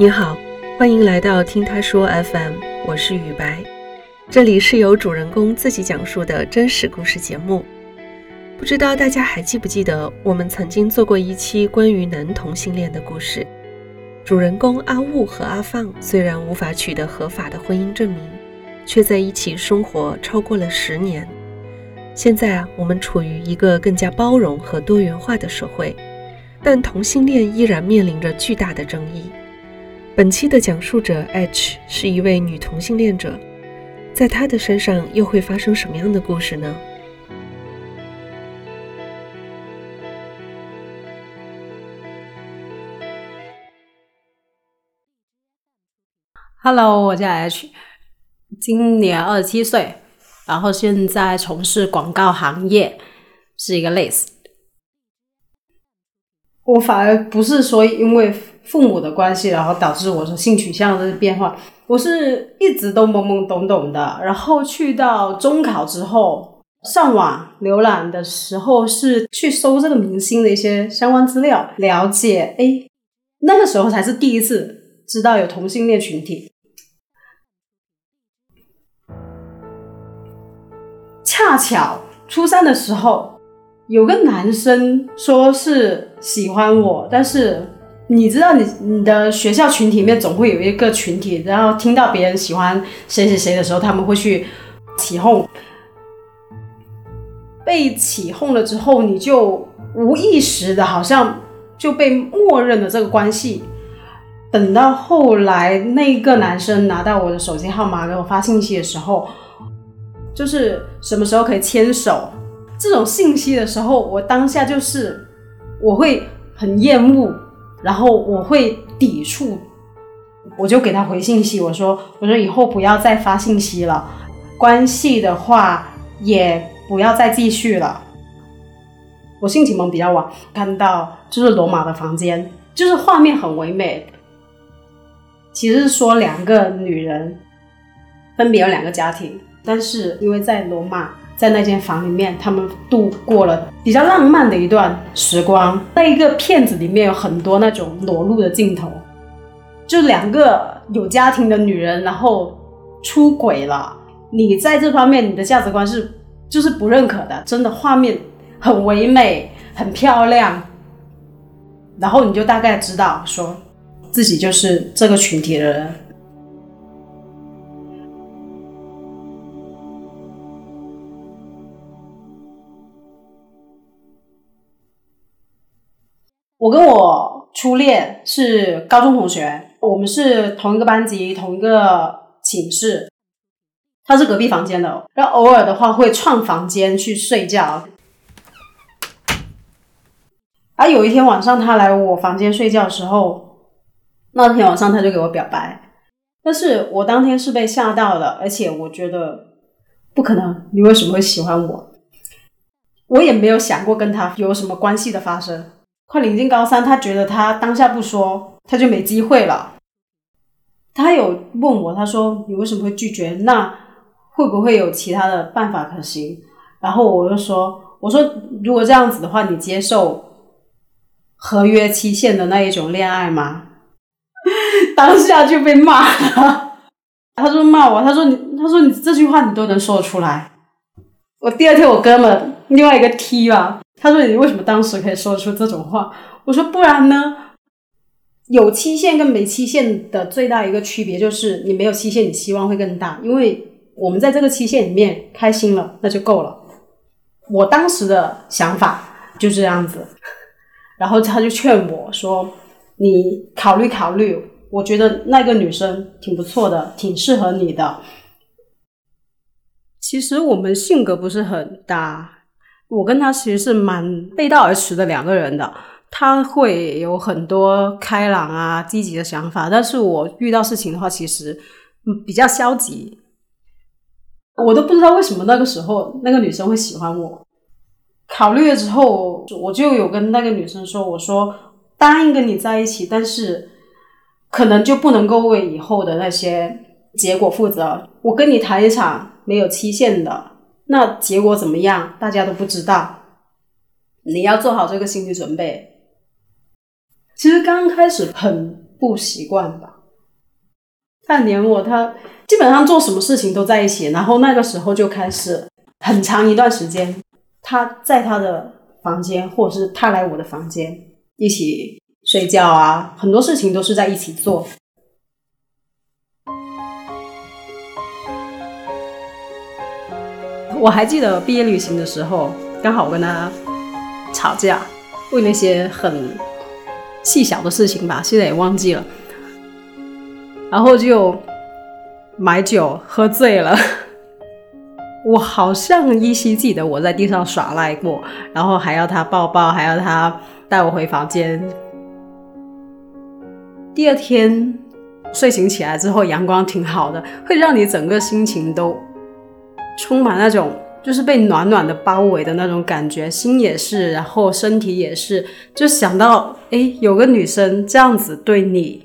你好，欢迎来到听他说 FM，我是雨白，这里是由主人公自己讲述的真实故事节目。不知道大家还记不记得，我们曾经做过一期关于男同性恋的故事。主人公阿雾和阿放虽然无法取得合法的婚姻证明，却在一起生活超过了十年。现在啊，我们处于一个更加包容和多元化的社会，但同性恋依然面临着巨大的争议。本期的讲述者 H 是一位女同性恋者，在她的身上又会发生什么样的故事呢？Hello，我叫 H，今年二十七岁，然后现在从事广告行业，是一个 l i s t。我反而不是说因为。父母的关系，然后导致我的性取向的变化。我是一直都懵懵懂懂的，然后去到中考之后，上网浏览的时候是去搜这个明星的一些相关资料，了解。哎，那个时候才是第一次知道有同性恋群体。恰巧初三的时候，有个男生说是喜欢我，但是。你知道，你你的学校群体里面总会有一个群体，然后听到别人喜欢谁谁谁的时候，他们会去起哄。被起哄了之后，你就无意识的，好像就被默认了这个关系。等到后来，那个男生拿到我的手机号码给我发信息的时候，就是什么时候可以牵手这种信息的时候，我当下就是我会很厌恶。然后我会抵触，我就给他回信息，我说我说以后不要再发信息了，关系的话也不要再继续了。我性启蒙比较晚，看到就是罗马的房间，就是画面很唯美。其实是说两个女人分别有两个家庭，但是因为在罗马。在那间房里面，他们度过了比较浪漫的一段时光。那一个片子里面有很多那种裸露的镜头，就两个有家庭的女人，然后出轨了。你在这方面，你的价值观是就是不认可的。真的画面很唯美，很漂亮，然后你就大概知道，说自己就是这个群体的人。我跟我初恋是高中同学，我们是同一个班级、同一个寝室。他是隔壁房间的，然后偶尔的话会串房间去睡觉。而有一天晚上，他来我房间睡觉的时候，那天晚上他就给我表白，但是我当天是被吓到了，而且我觉得不可能，你为什么会喜欢我？我也没有想过跟他有什么关系的发生。快临近高三，他觉得他当下不说，他就没机会了。他有问我，他说：“你为什么会拒绝？那会不会有其他的办法可行？”然后我就说：“我说如果这样子的话，你接受合约期限的那一种恋爱吗？” 当下就被骂了。他说骂我，他说你，他说你这句话你都能说出来。我第二天我哥们另外一个 T 吧。他说：“你为什么当时可以说出这种话？”我说：“不然呢？有期限跟没期限的最大一个区别就是，你没有期限，你希望会更大，因为我们在这个期限里面开心了，那就够了。我当时的想法就这样子，然后他就劝我说：‘你考虑考虑，我觉得那个女生挺不错的，挺适合你的。’其实我们性格不是很搭。”我跟他其实是蛮背道而驰的两个人的，他会有很多开朗啊、积极的想法，但是我遇到事情的话，其实比较消极。我都不知道为什么那个时候那个女生会喜欢我。考虑了之后，我就有跟那个女生说：“我说答应跟你在一起，但是可能就不能够为以后的那些结果负责。我跟你谈一场没有期限的。”那结果怎么样？大家都不知道，你要做好这个心理准备。其实刚开始很不习惯吧。半年我，他基本上做什么事情都在一起。然后那个时候就开始很长一段时间，他在他的房间，或者是他来我的房间一起睡觉啊，很多事情都是在一起做。我还记得毕业旅行的时候，刚好我跟他吵架，为那些很细小的事情吧，现在也忘记了。然后就买酒喝醉了，我好像依稀记得我在地上耍赖过，然后还要他抱抱，还要他带我回房间。第二天睡醒起来之后，阳光挺好的，会让你整个心情都。充满那种就是被暖暖的包围的那种感觉，心也是，然后身体也是，就想到哎，有个女生这样子对你，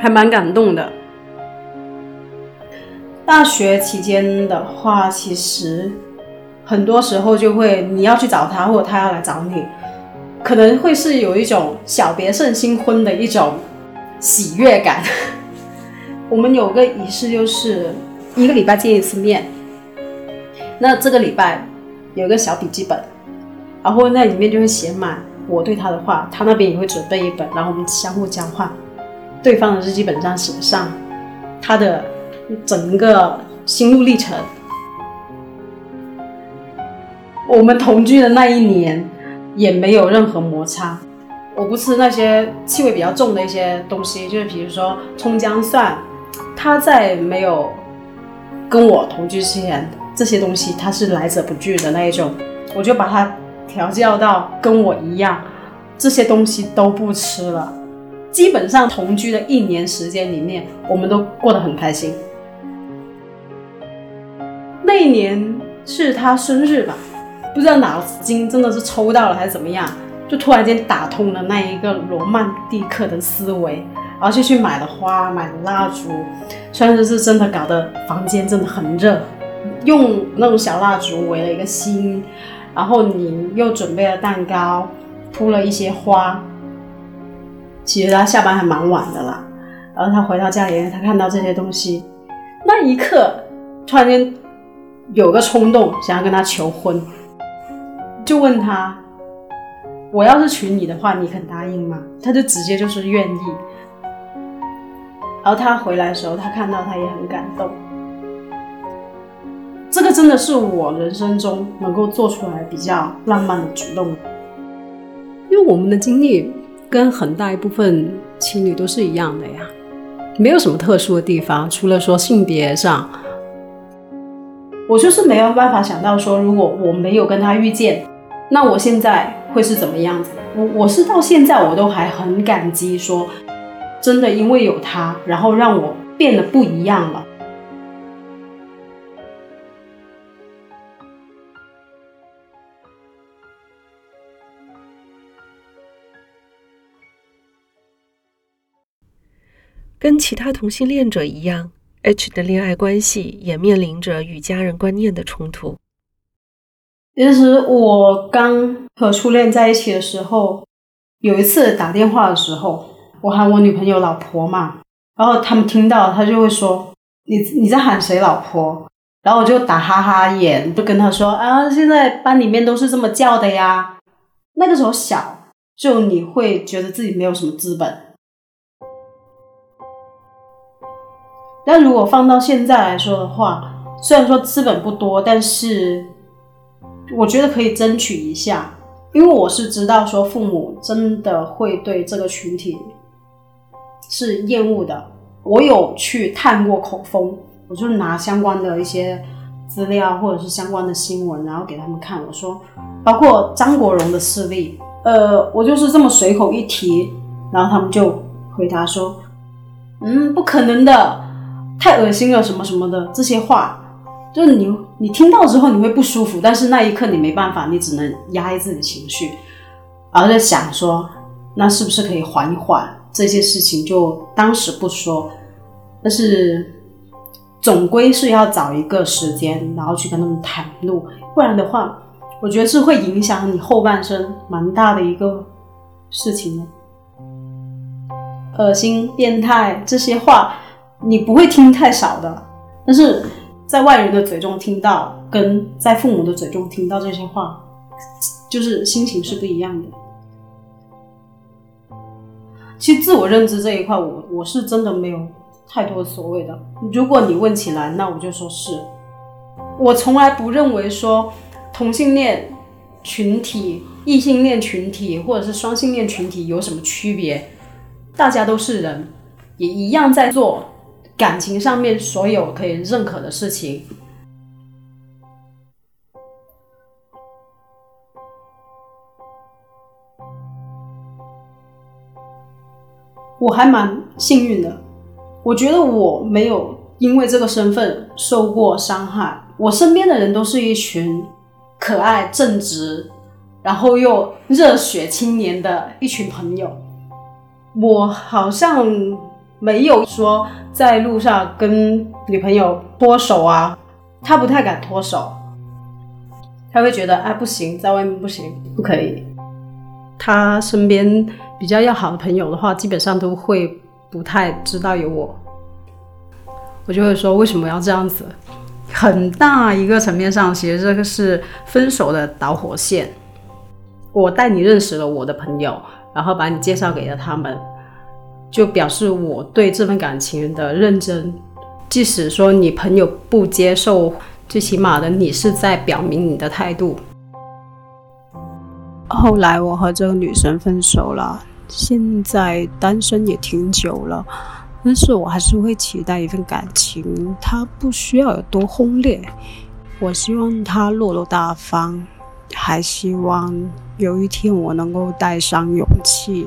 还蛮感动的。大学期间的话，其实很多时候就会你要去找他，或者他要来找你，可能会是有一种小别胜新婚的一种喜悦感。我们有个仪式就是。一个礼拜见一次面，那这个礼拜有个小笔记本，然后那里面就会写满我对他的话，他那边也会准备一本，然后我们相互交换对方的日记本上写上他的整个心路历程。我们同居的那一年也没有任何摩擦，我不吃那些气味比较重的一些东西，就是比如说葱姜蒜，他在没有。跟我同居之前，这些东西它是来者不拒的那一种，我就把它调教到跟我一样，这些东西都不吃了。基本上同居的一年时间里面，我们都过得很开心。那一年是他生日吧，不知道脑筋真的是抽到了还是怎么样，就突然间打通了那一个罗曼蒂克的思维。然后就去买了花，买了蜡烛，算是是真的搞得房间真的很热。用那种小蜡烛围了一个心，然后你又准备了蛋糕，铺了一些花。其实他下班还蛮晚的啦，然后他回到家里，他看到这些东西，那一刻突然间有个冲动，想要跟他求婚，就问他：“我要是娶你的话，你肯答应吗？”他就直接就是愿意。然后他回来的时候，他看到他也很感动。这个真的是我人生中能够做出来比较浪漫的举动，因为我们的经历跟很大一部分情侣都是一样的呀，没有什么特殊的地方，除了说性别上，我就是没有办法想到说，如果我没有跟他遇见，那我现在会是怎么样子？我我是到现在我都还很感激说。真的因为有他，然后让我变得不一样了。跟其他同性恋者一样，H 的恋爱关系也面临着与家人观念的冲突。其实我刚和初恋在一起的时候，有一次打电话的时候。我喊我女朋友老婆嘛，然后他们听到，他就会说你你在喊谁老婆？然后我就打哈哈眼，就跟他说啊，现在班里面都是这么叫的呀。那个时候小，就你会觉得自己没有什么资本。但如果放到现在来说的话，虽然说资本不多，但是我觉得可以争取一下，因为我是知道说父母真的会对这个群体。是厌恶的。我有去探过口风，我就拿相关的一些资料或者是相关的新闻，然后给他们看。我说，包括张国荣的事例，呃，我就是这么随口一提，然后他们就回答说，嗯，不可能的，太恶心了，什么什么的这些话，就是你你听到之后你会不舒服，但是那一刻你没办法，你只能压抑自己的情绪，然后在想说，那是不是可以缓一缓？这些事情就当时不说，但是总归是要找一个时间，然后去跟他们袒露，不然的话，我觉得是会影响你后半生蛮大的一个事情的。恶心、变态这些话，你不会听太少的。但是在外人的嘴中听到，跟在父母的嘴中听到这些话，就是心情是不一样的。其实自我认知这一块，我我是真的没有太多所谓的。如果你问起来，那我就说是。我从来不认为说同性恋群体、异性恋群体或者是双性恋群体有什么区别，大家都是人，也一样在做感情上面所有可以认可的事情。我还蛮幸运的，我觉得我没有因为这个身份受过伤害。我身边的人都是一群可爱、正直，然后又热血青年的一群朋友。我好像没有说在路上跟女朋友脱手啊，他不太敢脱手，他会觉得哎不行，在外面不行，不可以。他身边比较要好的朋友的话，基本上都会不太知道有我，我就会说为什么要这样子。很大一个层面上，其实这个是分手的导火线。我带你认识了我的朋友，然后把你介绍给了他们，就表示我对这份感情的认真。即使说你朋友不接受，最起码的你是在表明你的态度。后来我和这个女生分手了，现在单身也挺久了。但是我还是会期待一份感情，它不需要有多轰烈。我希望他落落大方，还希望有一天我能够带上勇气，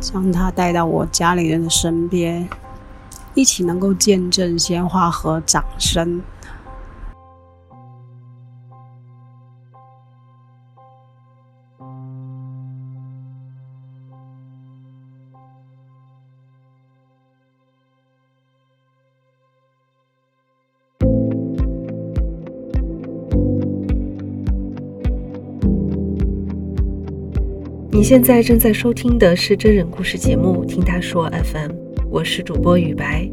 将他带到我家里人的身边，一起能够见证鲜花和掌声。你现在正在收听的是真人故事节目《听他说 FM》，我是主播雨白。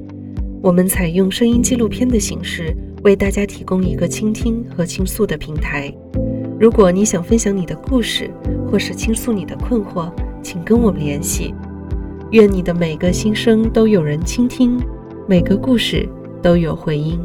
我们采用声音纪录片的形式，为大家提供一个倾听和倾诉的平台。如果你想分享你的故事，或是倾诉你的困惑，请跟我们联系。愿你的每个心声都有人倾听，每个故事都有回音。